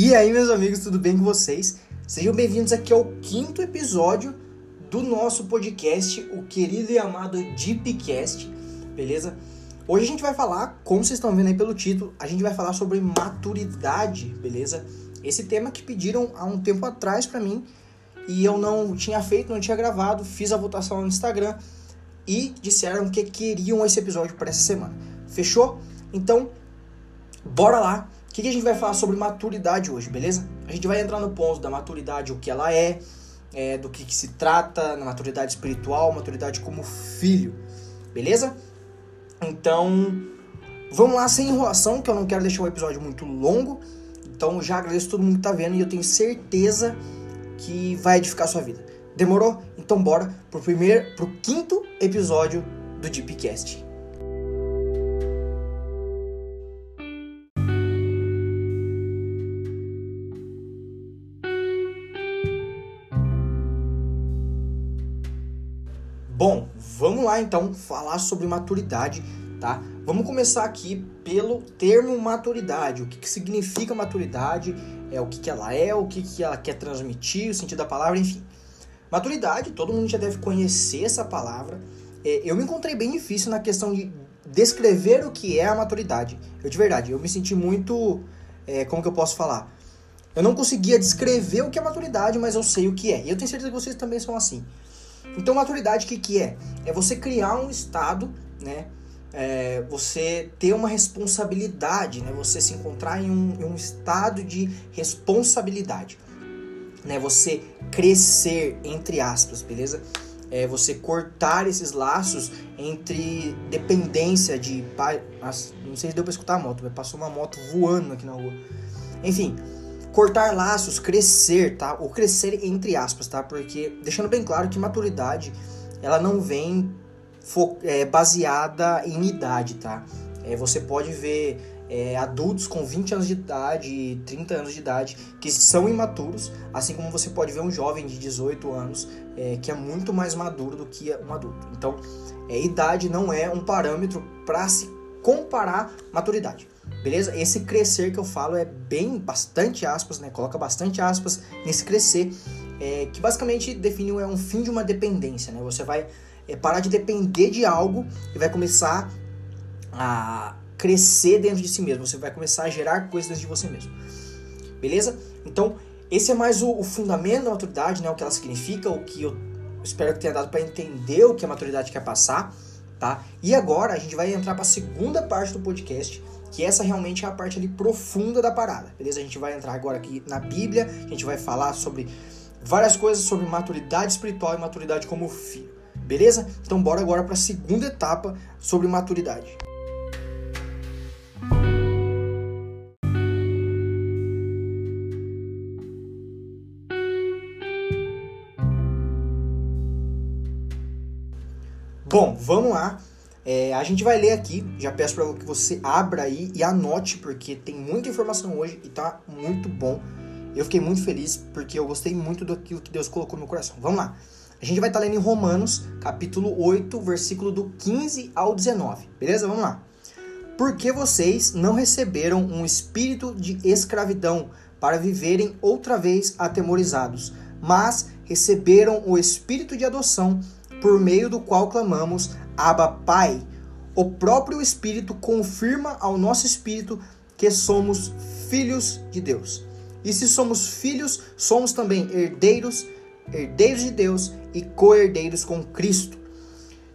E aí, meus amigos, tudo bem com vocês? Sejam bem-vindos aqui ao quinto episódio do nosso podcast, o querido e amado Deepcast, beleza? Hoje a gente vai falar, como vocês estão vendo aí pelo título, a gente vai falar sobre maturidade, beleza? Esse tema que pediram há um tempo atrás para mim e eu não tinha feito, não tinha gravado, fiz a votação no Instagram e disseram que queriam esse episódio para essa semana. Fechou? Então, bora lá que, que a gente vai falar sobre maturidade hoje, beleza? A gente vai entrar no ponto da maturidade, o que ela é, é do que, que se trata, na maturidade espiritual, maturidade como filho, beleza? Então, vamos lá, sem enrolação, que eu não quero deixar o episódio muito longo. Então, já agradeço todo mundo que tá vendo e eu tenho certeza que vai edificar a sua vida. Demorou? Então, bora pro primeiro, pro quinto episódio do Deepcast. Bom, vamos lá então falar sobre maturidade, tá? Vamos começar aqui pelo termo maturidade. O que, que significa maturidade? É o que, que ela é, o que, que ela quer transmitir, o sentido da palavra, enfim. Maturidade, todo mundo já deve conhecer essa palavra. É, eu me encontrei bem difícil na questão de descrever o que é a maturidade. Eu de verdade, eu me senti muito, é, como que eu posso falar? Eu não conseguia descrever o que é maturidade, mas eu sei o que é. E eu tenho certeza que vocês também são assim. Então, maturidade, o que, que é? É você criar um estado, né? É, você ter uma responsabilidade, né? Você se encontrar em um, em um estado de responsabilidade, né? Você crescer, entre aspas, beleza? É você cortar esses laços entre dependência de pai. Não sei se deu pra escutar a moto, mas passou uma moto voando aqui na rua. Enfim, cortar laços, crescer, tá? Ou crescer entre aspas, tá? Porque deixando bem claro que maturidade ela não vem é, baseada em idade, tá? É, você pode ver é, adultos com 20 anos de idade, 30 anos de idade, que são imaturos, assim como você pode ver um jovem de 18 anos é, que é muito mais maduro do que um adulto. Então, é, idade não é um parâmetro para se comparar maturidade. Beleza? Esse crescer que eu falo é bem, bastante aspas, né? Coloca bastante aspas nesse crescer, é, que basicamente define é um fim de uma dependência, né? Você vai é, parar de depender de algo e vai começar a crescer dentro de si mesmo. Você vai começar a gerar coisas dentro de você mesmo. Beleza? Então, esse é mais o, o fundamento da maturidade, né? O que ela significa, o que eu espero que tenha dado para entender o que a maturidade quer passar, tá? E agora a gente vai entrar para a segunda parte do podcast, que essa realmente é a parte ali profunda da parada, beleza? A gente vai entrar agora aqui na Bíblia, a gente vai falar sobre várias coisas sobre maturidade espiritual e maturidade como filho, beleza? Então bora agora para a segunda etapa sobre maturidade. Bom, vamos lá é, a gente vai ler aqui, já peço para que você abra aí e anote, porque tem muita informação hoje e tá muito bom. Eu fiquei muito feliz porque eu gostei muito daquilo que Deus colocou no meu coração. Vamos lá. A gente vai estar tá lendo em Romanos, capítulo 8, versículo do 15 ao 19. Beleza? Vamos lá. Porque vocês não receberam um espírito de escravidão para viverem outra vez atemorizados, mas receberam o espírito de adoção, por meio do qual clamamos Abba Pai, o próprio Espírito confirma ao nosso espírito que somos filhos de Deus. E se somos filhos, somos também herdeiros, herdeiros de Deus e co-herdeiros com Cristo.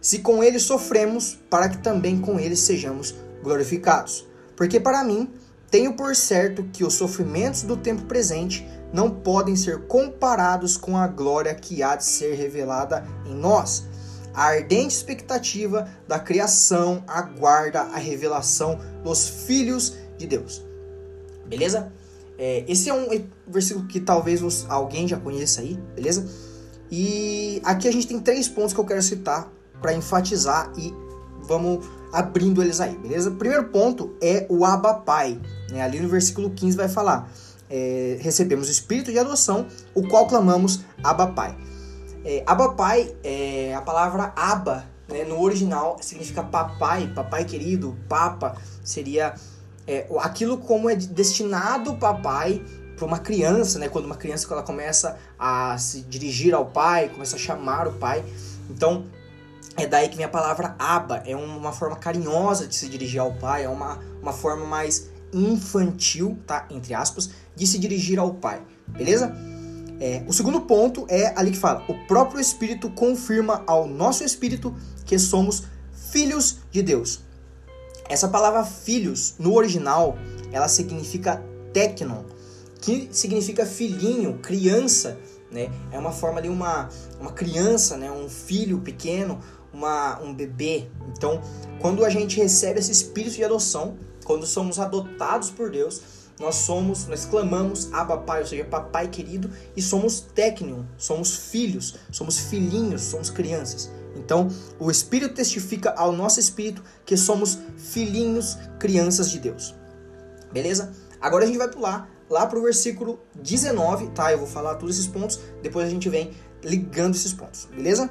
Se com ele sofremos, para que também com ele sejamos glorificados. Porque para mim, tenho por certo que os sofrimentos do tempo presente não podem ser comparados com a glória que há de ser revelada em nós a ardente expectativa da criação aguarda a revelação dos filhos de Deus. Beleza? É, esse é um versículo que talvez alguém já conheça aí, beleza? E aqui a gente tem três pontos que eu quero citar para enfatizar e vamos abrindo eles aí, beleza? Primeiro ponto é o Abba Pai. Né? Ali no versículo 15 vai falar: é, recebemos o espírito de adoção, o qual clamamos Abba Pai. É, Abba Pai, é, a palavra Abba, né, no original significa papai, papai querido, papa, seria é, aquilo como é destinado papai para uma criança, né? Quando uma criança ela começa a se dirigir ao pai, começa a chamar o pai. Então, é daí que vem a palavra aba, é uma forma carinhosa de se dirigir ao pai, é uma, uma forma mais infantil, tá? Entre aspas, de se dirigir ao pai, beleza? É, o segundo ponto é ali que fala: o próprio Espírito confirma ao nosso espírito que somos filhos de Deus. Essa palavra filhos, no original, ela significa teknon, que significa filhinho, criança, né? É uma forma ali, uma, uma criança, né? Um filho pequeno, uma, um bebê. Então, quando a gente recebe esse espírito de adoção, quando somos adotados por Deus, nós somos, nós clamamos Abba Pai, ou seja, Papai querido, e somos Tecnion, somos filhos, somos filhinhos, somos crianças. Então, o Espírito testifica ao nosso espírito que somos filhinhos, crianças de Deus. Beleza? Agora a gente vai pular lá para o versículo 19, tá? Eu vou falar todos esses pontos, depois a gente vem ligando esses pontos, beleza?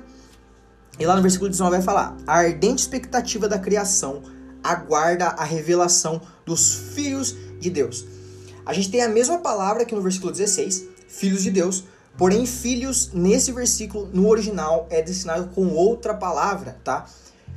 E lá no versículo 19 vai falar: A ardente expectativa da criação aguarda a revelação dos filhos de Deus. A gente tem a mesma palavra aqui no versículo 16, filhos de Deus, porém filhos nesse versículo no original é destinado com outra palavra, tá?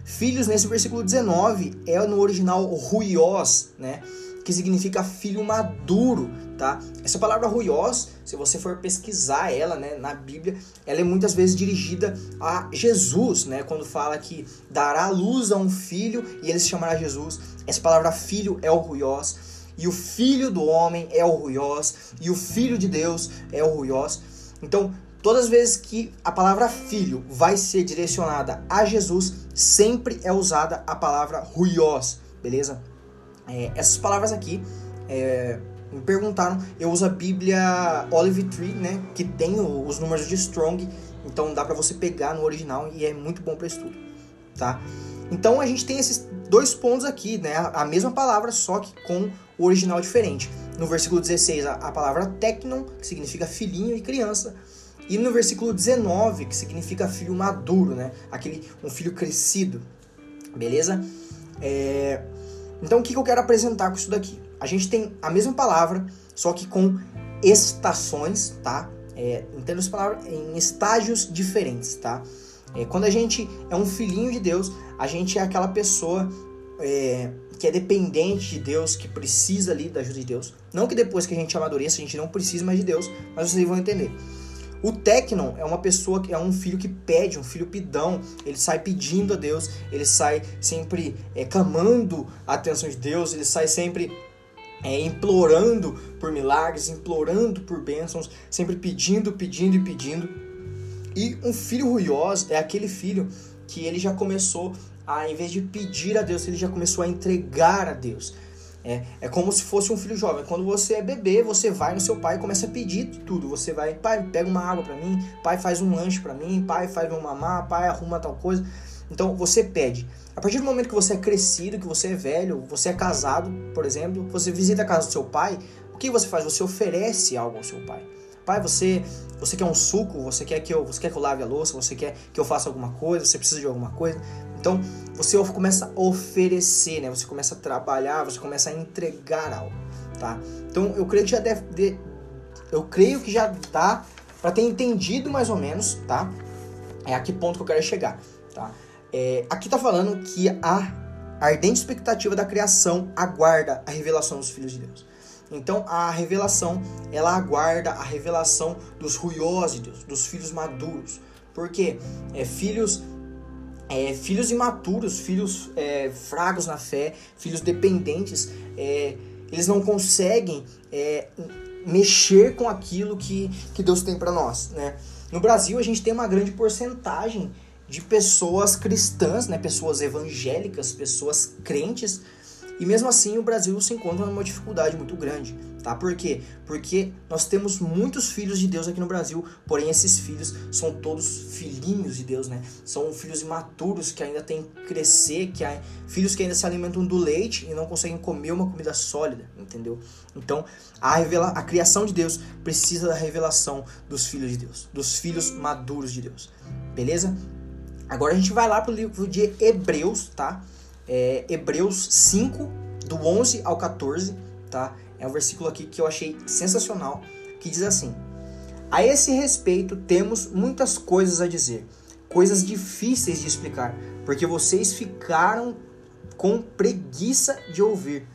Filhos nesse versículo 19 é no original ruios, né? Que significa filho maduro, tá? Essa palavra ruios, se você for pesquisar ela, né, na Bíblia, ela é muitas vezes dirigida a Jesus, né? Quando fala que dará luz a um filho e ele se chamará Jesus. Essa palavra filho é o ruios e o filho do homem é o ruios, e o filho de Deus é o ruios. Então, todas as vezes que a palavra filho vai ser direcionada a Jesus, sempre é usada a palavra ruios, beleza? É, essas palavras aqui é, me perguntaram, eu uso a Bíblia Olive Tree, né, que tem os números de Strong, então dá para você pegar no original e é muito bom para estudo, tá? Então a gente tem esses dois pontos aqui, né, a mesma palavra, só que com o original diferente. No versículo 16, a, palavra teknon, que significa filhinho e criança. E no versículo 19, que significa filho maduro, né? Aquele, um filho crescido. Beleza? É... Então, o que, que eu quero apresentar com isso daqui? A gente tem a mesma palavra, só que com estações, tá? É, entendo essa palavra em estágios diferentes, tá? É, quando a gente é um filhinho de Deus, a gente é aquela pessoa é, que é dependente de Deus, que precisa ali da ajuda de Deus. Não que depois que a gente amadureça a gente não precise mais de Deus, mas vocês vão entender. O Tecnon é uma pessoa que é um filho que pede, um filho pidão. Ele sai pedindo a Deus, ele sai sempre é, clamando a atenção de Deus, ele sai sempre é, implorando por milagres, implorando por bênçãos, sempre pedindo, pedindo e pedindo. E um filho ruioso é aquele filho que ele já começou a, em vez de pedir a Deus, ele já começou a entregar a Deus. É, é como se fosse um filho jovem. Quando você é bebê, você vai no seu pai e começa a pedir tudo. Você vai, pai, pega uma água para mim, pai, faz um lanche para mim, pai, faz meu mamar, pai, arruma tal coisa. Então você pede. A partir do momento que você é crescido, que você é velho, você é casado, por exemplo, você visita a casa do seu pai, o que você faz? Você oferece algo ao seu pai. Pai, você, você quer um suco? Você quer que eu, você quer que eu lave a louça? Você quer que eu faça alguma coisa? Você precisa de alguma coisa? Então, você começa a oferecer, né? Você começa a trabalhar, você começa a entregar algo, tá? Então, eu creio que já deve, de, eu creio que já dá para ter entendido mais ou menos, tá? É a que ponto que eu quero chegar, tá? É, aqui tá falando que a ardente expectativa da criação aguarda a revelação dos filhos de Deus. Então a revelação, ela aguarda a revelação dos Deus, dos filhos maduros. Porque é, filhos é, filhos imaturos, filhos é, fracos na fé, filhos dependentes, é, eles não conseguem é, mexer com aquilo que, que Deus tem para nós, né? No Brasil a gente tem uma grande porcentagem de pessoas cristãs, né? Pessoas evangélicas, pessoas crentes, e mesmo assim o Brasil se encontra numa dificuldade muito grande, tá? Por quê? Porque nós temos muitos filhos de Deus aqui no Brasil, porém esses filhos são todos filhinhos de Deus, né? São filhos imaturos que ainda têm que crescer, que há, filhos que ainda se alimentam do leite e não conseguem comer uma comida sólida, entendeu? Então, a, revela a criação de Deus precisa da revelação dos filhos de Deus, dos filhos maduros de Deus. Beleza? Agora a gente vai lá pro livro de Hebreus, tá? É, Hebreus 5, do 11 ao 14, tá? É um versículo aqui que eu achei sensacional, que diz assim: A esse respeito temos muitas coisas a dizer, coisas difíceis de explicar, porque vocês ficaram com preguiça de ouvir.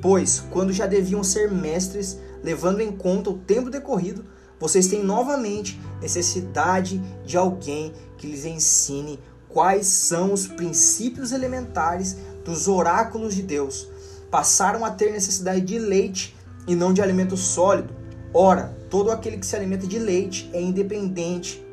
Pois, quando já deviam ser mestres, levando em conta o tempo decorrido, vocês têm novamente necessidade de alguém que lhes ensine quais são os princípios elementares dos oráculos de Deus. Passaram a ter necessidade de leite e não de alimento sólido. Ora, todo aquele que se alimenta de leite é independente,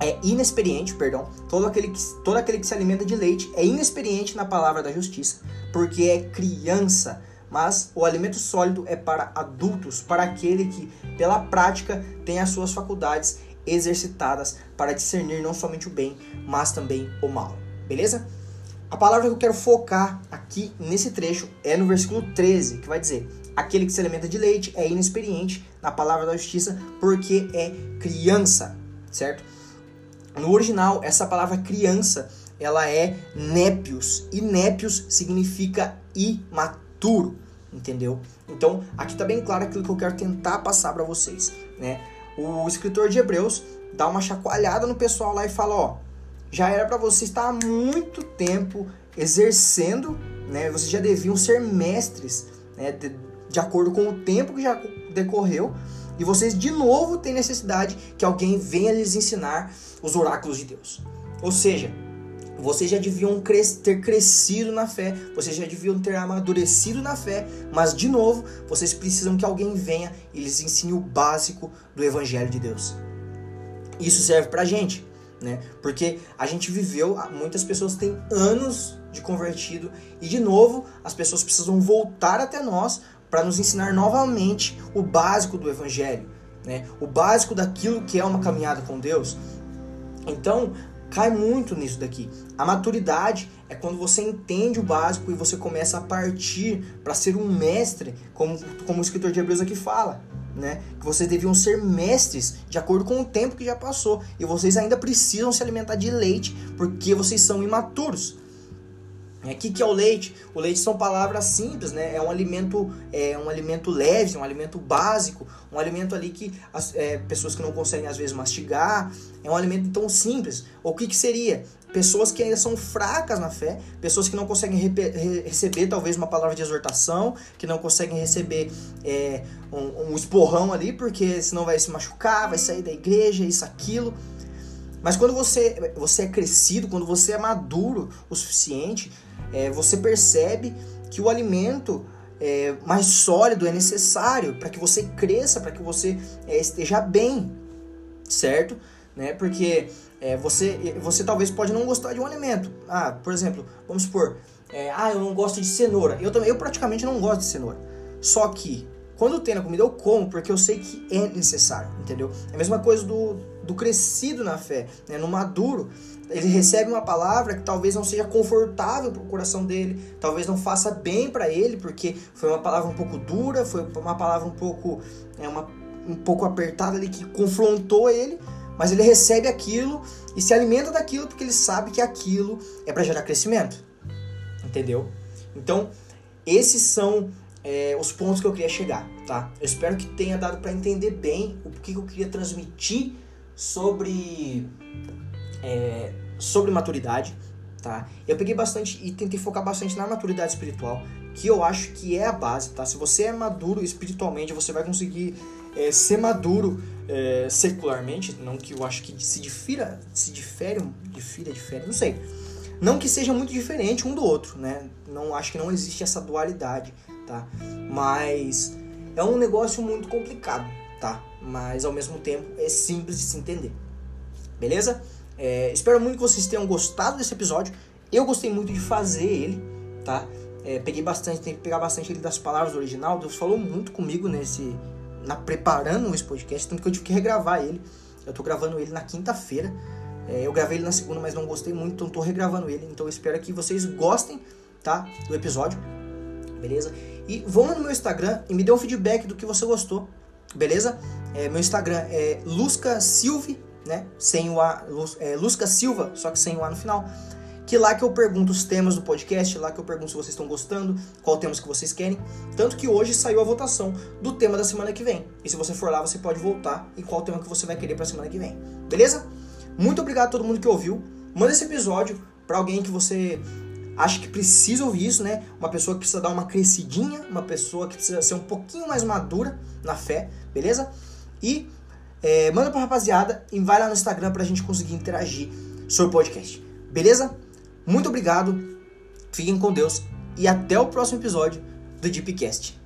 é inexperiente, perdão. Todo aquele que todo aquele que se alimenta de leite é inexperiente na palavra da justiça, porque é criança. Mas o alimento sólido é para adultos, para aquele que, pela prática, tem as suas faculdades exercitadas para discernir não somente o bem, mas também o mal. Beleza? A palavra que eu quero focar aqui nesse trecho é no versículo 13, que vai dizer: Aquele que se alimenta de leite é inexperiente na palavra da justiça, porque é criança, certo? No original, essa palavra criança, ela é népios, e népios significa imaturo, entendeu? Então, aqui tá bem claro aquilo que eu quero tentar passar para vocês, né? O escritor de Hebreus dá uma chacoalhada no pessoal lá e fala, ó, já era para você estar há muito tempo exercendo, né? Vocês já deviam ser mestres, né? De, de acordo com o tempo que já decorreu, e vocês de novo têm necessidade que alguém venha lhes ensinar os oráculos de Deus. Ou seja, vocês já deviam ter crescido na fé, vocês já deviam ter amadurecido na fé, mas de novo, vocês precisam que alguém venha e lhes ensine o básico do Evangelho de Deus. Isso serve pra gente, né? Porque a gente viveu, muitas pessoas têm anos de convertido e de novo as pessoas precisam voltar até nós para nos ensinar novamente o básico do Evangelho, né? o básico daquilo que é uma caminhada com Deus. Então, cai muito nisso daqui. A maturidade é quando você entende o básico e você começa a partir para ser um mestre, como, como o escritor de Hebreus aqui fala. Né? Que vocês deviam ser mestres de acordo com o tempo que já passou. E vocês ainda precisam se alimentar de leite porque vocês são imaturos. O que, que é o leite? O leite são palavras simples, né? É um alimento, é um alimento leve, um alimento básico, um alimento ali que as é, pessoas que não conseguem às vezes mastigar, é um alimento tão simples. O que, que seria? Pessoas que ainda são fracas na fé, pessoas que não conseguem re receber talvez uma palavra de exortação, que não conseguem receber é, um, um esporrão ali, porque senão vai se machucar, vai sair da igreja, isso, aquilo. Mas quando você, você é crescido, quando você é maduro o suficiente, é, você percebe que o alimento é, mais sólido é necessário para que você cresça, para que você é, esteja bem, certo? Né? Porque é, você, você talvez pode não gostar de um alimento. Ah, por exemplo, vamos supor, é, ah, eu não gosto de cenoura. Eu, também, eu praticamente não gosto de cenoura. Só que quando tem na comida eu como porque eu sei que é necessário, entendeu? É a mesma coisa do, do crescido na fé, né? no maduro ele recebe uma palavra que talvez não seja confortável para o coração dele, talvez não faça bem para ele, porque foi uma palavra um pouco dura, foi uma palavra um pouco, é, uma, um pouco apertada ali que confrontou ele, mas ele recebe aquilo e se alimenta daquilo porque ele sabe que aquilo é para gerar crescimento, entendeu? Então, esses são é, os pontos que eu queria chegar, tá? Eu espero que tenha dado para entender bem o que eu queria transmitir sobre é, sobre maturidade, tá? Eu peguei bastante e tentei focar bastante na maturidade espiritual, que eu acho que é a base, tá? Se você é maduro espiritualmente, você vai conseguir é, ser maduro é, secularmente, não que eu acho que se difira, se difere, difira, difere, não sei. Não que seja muito diferente um do outro, né? Não acho que não existe essa dualidade, tá? Mas é um negócio muito complicado, tá? Mas ao mesmo tempo é simples de se entender. Beleza? É, espero muito que vocês tenham gostado desse episódio. Eu gostei muito de fazer ele, tá? É, peguei bastante, tem que pegar bastante ele das palavras do original. Deus falou muito comigo nesse. Na, preparando esse podcast, tanto que eu tive que regravar ele. Eu tô gravando ele na quinta-feira. É, eu gravei ele na segunda, mas não gostei muito, então tô regravando ele. Então eu espero que vocês gostem, tá? Do episódio. Beleza? E vão no meu Instagram e me dê um feedback do que você gostou. Beleza? É, meu Instagram é Lusca Silve né? Sem o A, é, Lusca Silva, só que sem o A no final. que lá que eu pergunto os temas do podcast, lá que eu pergunto se vocês estão gostando, qual temas que vocês querem. Tanto que hoje saiu a votação do tema da semana que vem. E se você for lá, você pode voltar e qual tema que você vai querer para semana que vem. Beleza? Muito obrigado a todo mundo que ouviu. Manda esse episódio para alguém que você acha que precisa ouvir isso, né? Uma pessoa que precisa dar uma crescidinha, uma pessoa que precisa ser um pouquinho mais madura na fé, beleza? E é, manda pra rapaziada e vai lá no Instagram pra gente conseguir interagir sobre o podcast, beleza? Muito obrigado, fiquem com Deus e até o próximo episódio do Deepcast.